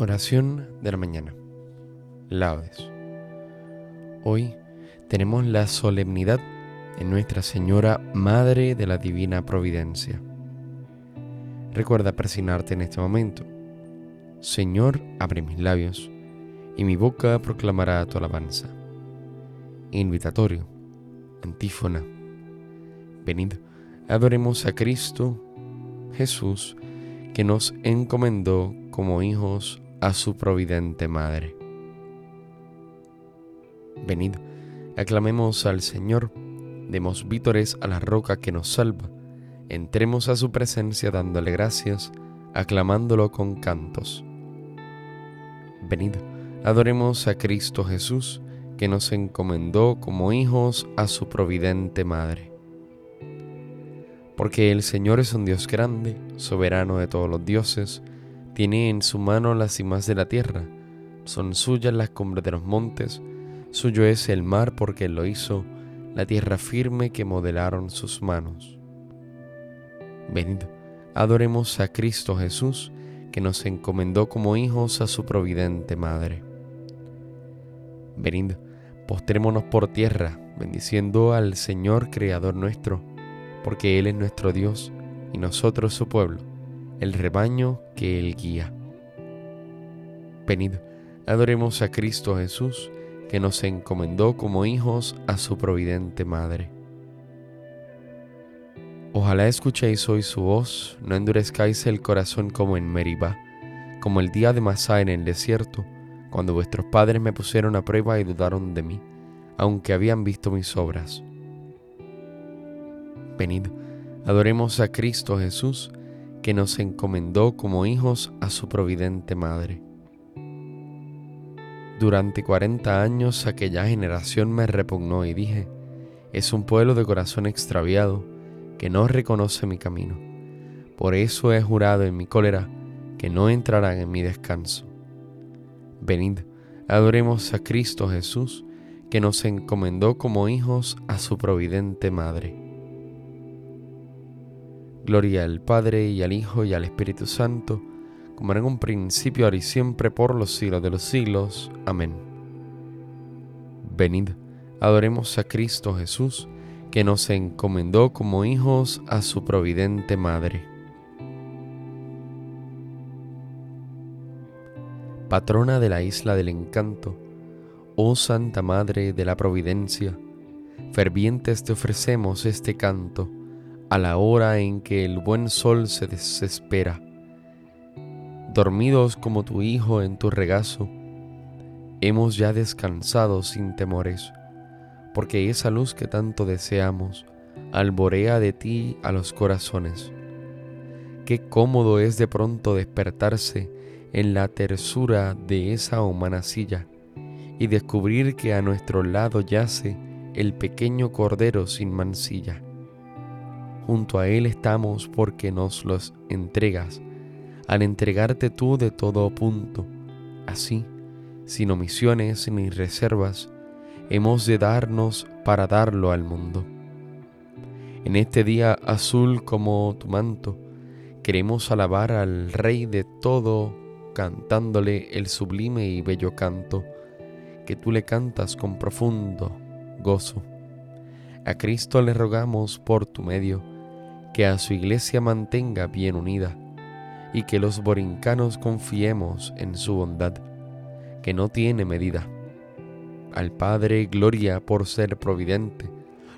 Oración de la mañana. Laudes. Hoy tenemos la solemnidad en Nuestra Señora Madre de la Divina Providencia. Recuerda presionarte en este momento. Señor, abre mis labios, y mi boca proclamará tu alabanza. Invitatorio. Antífona. Venid, adoremos a Cristo, Jesús, que nos encomendó como hijos a su providente Madre. Venid, aclamemos al Señor, demos vítores a la roca que nos salva, entremos a su presencia dándole gracias, aclamándolo con cantos. Venid, adoremos a Cristo Jesús, que nos encomendó como hijos a su providente Madre. Porque el Señor es un Dios grande, soberano de todos los dioses, tiene en su mano las cimas de la tierra, son suyas las cumbres de los montes, suyo es el mar porque él lo hizo, la tierra firme que modelaron sus manos. Venid, adoremos a Cristo Jesús, que nos encomendó como hijos a su providente Madre. Venid, postrémonos por tierra, bendiciendo al Señor Creador nuestro, porque Él es nuestro Dios y nosotros su pueblo el rebaño que Él guía. Venid, adoremos a Cristo Jesús, que nos encomendó como hijos a su providente Madre. Ojalá escuchéis hoy su voz, no endurezcáis el corazón como en Meribá, como el día de Masá en el desierto, cuando vuestros padres me pusieron a prueba y dudaron de mí, aunque habían visto mis obras. Venid, adoremos a Cristo Jesús, que nos encomendó como hijos a su providente Madre. Durante cuarenta años aquella generación me repugnó y dije, es un pueblo de corazón extraviado que no reconoce mi camino. Por eso he jurado en mi cólera que no entrarán en mi descanso. Venid, adoremos a Cristo Jesús, que nos encomendó como hijos a su providente Madre. Gloria al Padre y al Hijo y al Espíritu Santo, como era en un principio, ahora y siempre, por los siglos de los siglos. Amén. Venid, adoremos a Cristo Jesús, que nos encomendó como hijos a su providente Madre. Patrona de la isla del encanto, oh Santa Madre de la Providencia, fervientes te ofrecemos este canto a la hora en que el buen sol se desespera. Dormidos como tu Hijo en tu regazo, hemos ya descansado sin temores, porque esa luz que tanto deseamos alborea de ti a los corazones. Qué cómodo es de pronto despertarse en la tersura de esa humana silla y descubrir que a nuestro lado yace el pequeño cordero sin mancilla junto a Él estamos porque nos los entregas, al entregarte tú de todo punto. Así, sin omisiones ni reservas, hemos de darnos para darlo al mundo. En este día azul como tu manto, queremos alabar al Rey de todo, cantándole el sublime y bello canto que tú le cantas con profundo gozo. A Cristo le rogamos por tu medio, que a su iglesia mantenga bien unida y que los borincanos confiemos en su bondad, que no tiene medida. Al Padre gloria por ser providente,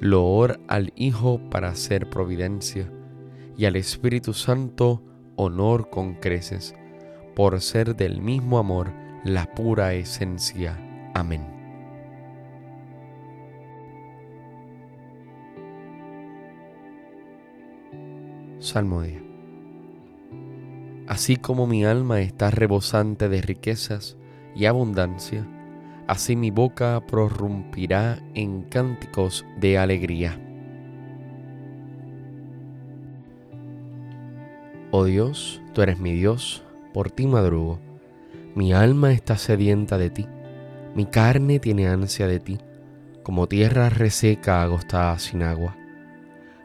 loor al Hijo para ser providencia, y al Espíritu Santo honor con creces, por ser del mismo amor la pura esencia. Amén. Salmodia. Así como mi alma está rebosante de riquezas y abundancia, así mi boca prorrumpirá en cánticos de alegría. Oh Dios, tú eres mi Dios, por ti madrugo. Mi alma está sedienta de ti, mi carne tiene ansia de ti, como tierra reseca agostada sin agua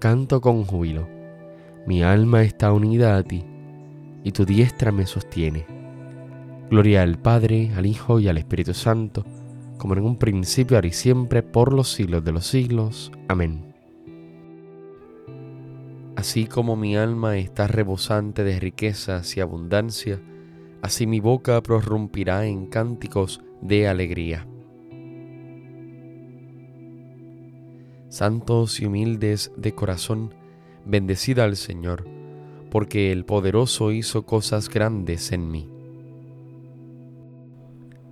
canto con júbilo. Mi alma está unida a ti y tu diestra me sostiene. Gloria al Padre, al Hijo y al Espíritu Santo, como en un principio, ahora y siempre, por los siglos de los siglos. Amén. Así como mi alma está rebosante de riquezas y abundancia, así mi boca prorrumpirá en cánticos de alegría. Santos y humildes de corazón, bendecida al Señor porque el poderoso hizo cosas grandes en mí.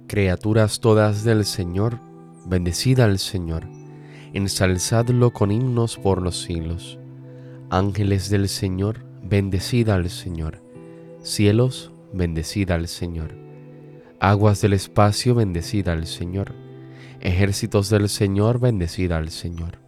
Criaturas todas del Señor, bendecida al Señor, ensalzadlo con himnos por los siglos. Ángeles del Señor, bendecida al Señor. Cielos, bendecida al Señor. Aguas del espacio, bendecida al Señor. Ejércitos del Señor, bendecida al Señor.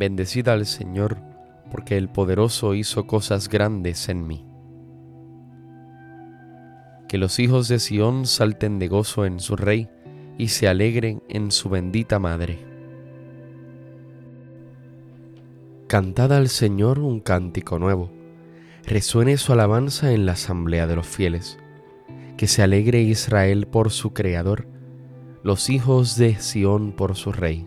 bendecida al Señor, porque el poderoso hizo cosas grandes en mí. Que los hijos de Sión salten de gozo en su rey y se alegren en su bendita madre. Cantad al Señor un cántico nuevo, resuene su alabanza en la asamblea de los fieles, que se alegre Israel por su Creador, los hijos de Sión por su Rey.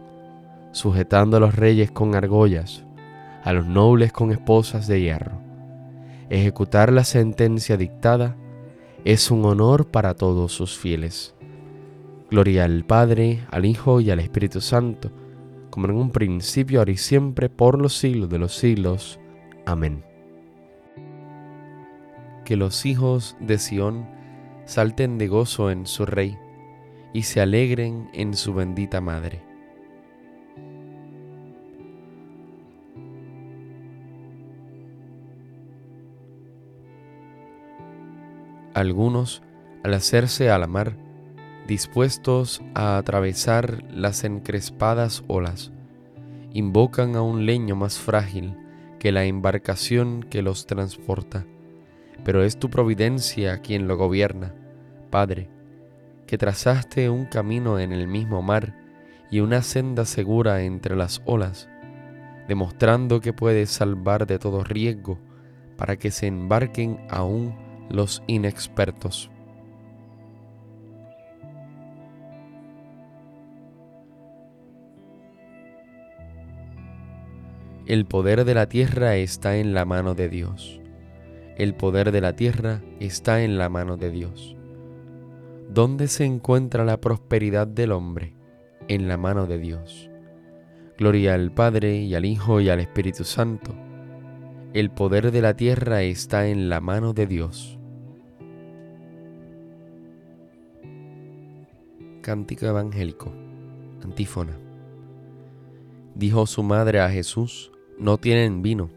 sujetando a los reyes con argollas a los nobles con esposas de hierro. Ejecutar la sentencia dictada es un honor para todos sus fieles. Gloria al Padre, al Hijo y al Espíritu Santo, como en un principio, ahora y siempre, por los siglos de los siglos. Amén. Que los hijos de Sión salten de gozo en su Rey y se alegren en su bendita Madre Algunos, al hacerse a la mar, dispuestos a atravesar las encrespadas olas, invocan a un leño más frágil que la embarcación que los transporta. Pero es tu providencia quien lo gobierna, Padre, que trazaste un camino en el mismo mar y una senda segura entre las olas, demostrando que puedes salvar de todo riesgo para que se embarquen aún los inexpertos. El poder de la tierra está en la mano de Dios. El poder de la tierra está en la mano de Dios. ¿Dónde se encuentra la prosperidad del hombre? En la mano de Dios. Gloria al Padre y al Hijo y al Espíritu Santo. El poder de la tierra está en la mano de Dios. Cántico evangélico. Antífona. Dijo su madre a Jesús, no tienen vino.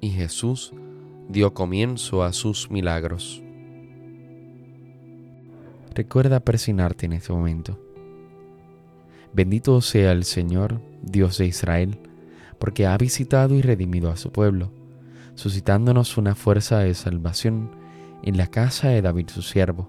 Y Jesús dio comienzo a sus milagros. Recuerda persignarte en este momento. Bendito sea el Señor, Dios de Israel, porque ha visitado y redimido a su pueblo, suscitándonos una fuerza de salvación en la casa de David su siervo,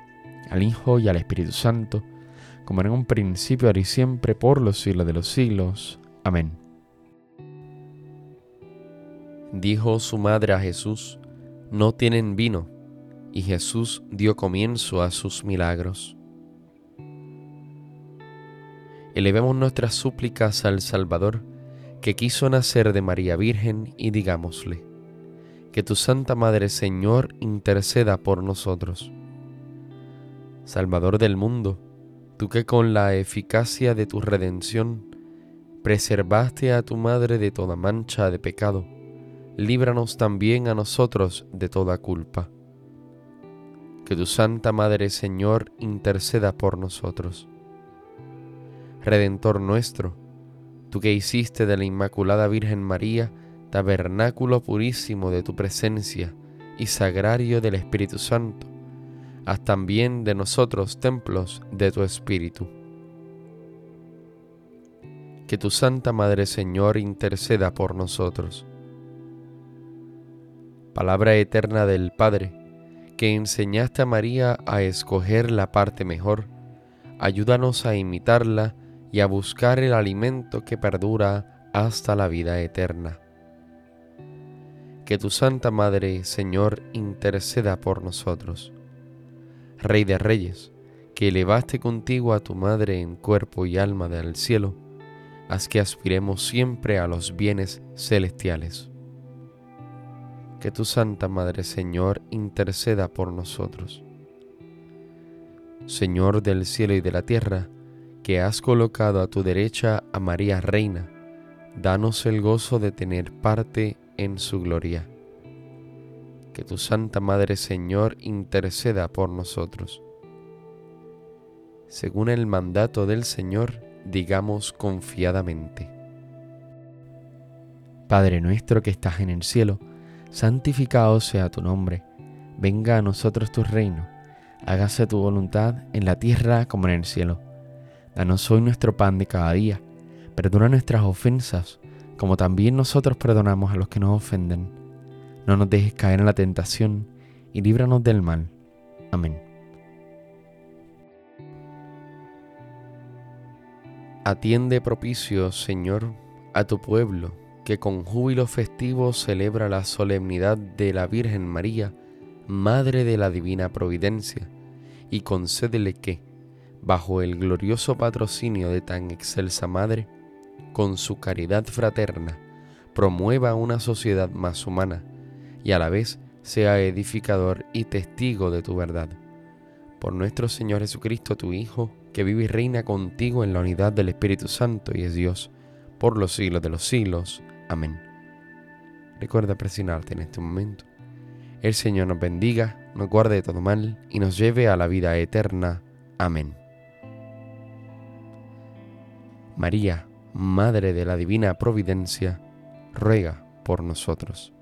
al Hijo y al Espíritu Santo, como en un principio, ahora y siempre, por los siglos de los siglos. Amén. Dijo su madre a Jesús, no tienen vino, y Jesús dio comienzo a sus milagros. Elevemos nuestras súplicas al Salvador, que quiso nacer de María Virgen, y digámosle, que tu Santa Madre Señor interceda por nosotros. Salvador del mundo, tú que con la eficacia de tu redención preservaste a tu madre de toda mancha de pecado, líbranos también a nosotros de toda culpa. Que tu Santa Madre Señor interceda por nosotros. Redentor nuestro, tú que hiciste de la Inmaculada Virgen María tabernáculo purísimo de tu presencia y sagrario del Espíritu Santo, haz también de nosotros templos de tu Espíritu que tu Santa Madre Señor interceda por nosotros. Palabra eterna del Padre, que enseñaste a María a escoger la parte mejor, ayúdanos a imitarla y a buscar el alimento que perdura hasta la vida eterna. Que tu Santa Madre, Señor, interceda por nosotros. Rey de Reyes, que elevaste contigo a tu Madre en cuerpo y alma del cielo, haz que aspiremos siempre a los bienes celestiales. Que tu Santa Madre Señor interceda por nosotros. Señor del cielo y de la tierra, que has colocado a tu derecha a María Reina, danos el gozo de tener parte en su gloria. Que tu Santa Madre Señor interceda por nosotros. Según el mandato del Señor, digamos confiadamente. Padre nuestro que estás en el cielo, santificado sea tu nombre, venga a nosotros tu reino, hágase tu voluntad en la tierra como en el cielo. Danos hoy nuestro pan de cada día, perdona nuestras ofensas, como también nosotros perdonamos a los que nos ofenden. No nos dejes caer en la tentación, y líbranos del mal. Amén. Atiende propicio, Señor, a tu pueblo, que con júbilo festivo celebra la solemnidad de la Virgen María, Madre de la Divina Providencia, y concédele que, bajo el glorioso patrocinio de tan excelsa Madre, con su caridad fraterna, promueva una sociedad más humana y a la vez sea edificador y testigo de tu verdad. Por nuestro Señor Jesucristo, tu Hijo, que vive y reina contigo en la unidad del Espíritu Santo y es Dios, por los siglos de los siglos. Amén. Recuerda presionarte en este momento. El Señor nos bendiga, nos guarde de todo mal y nos lleve a la vida eterna. Amén. María, Madre de la Divina Providencia, ruega por nosotros.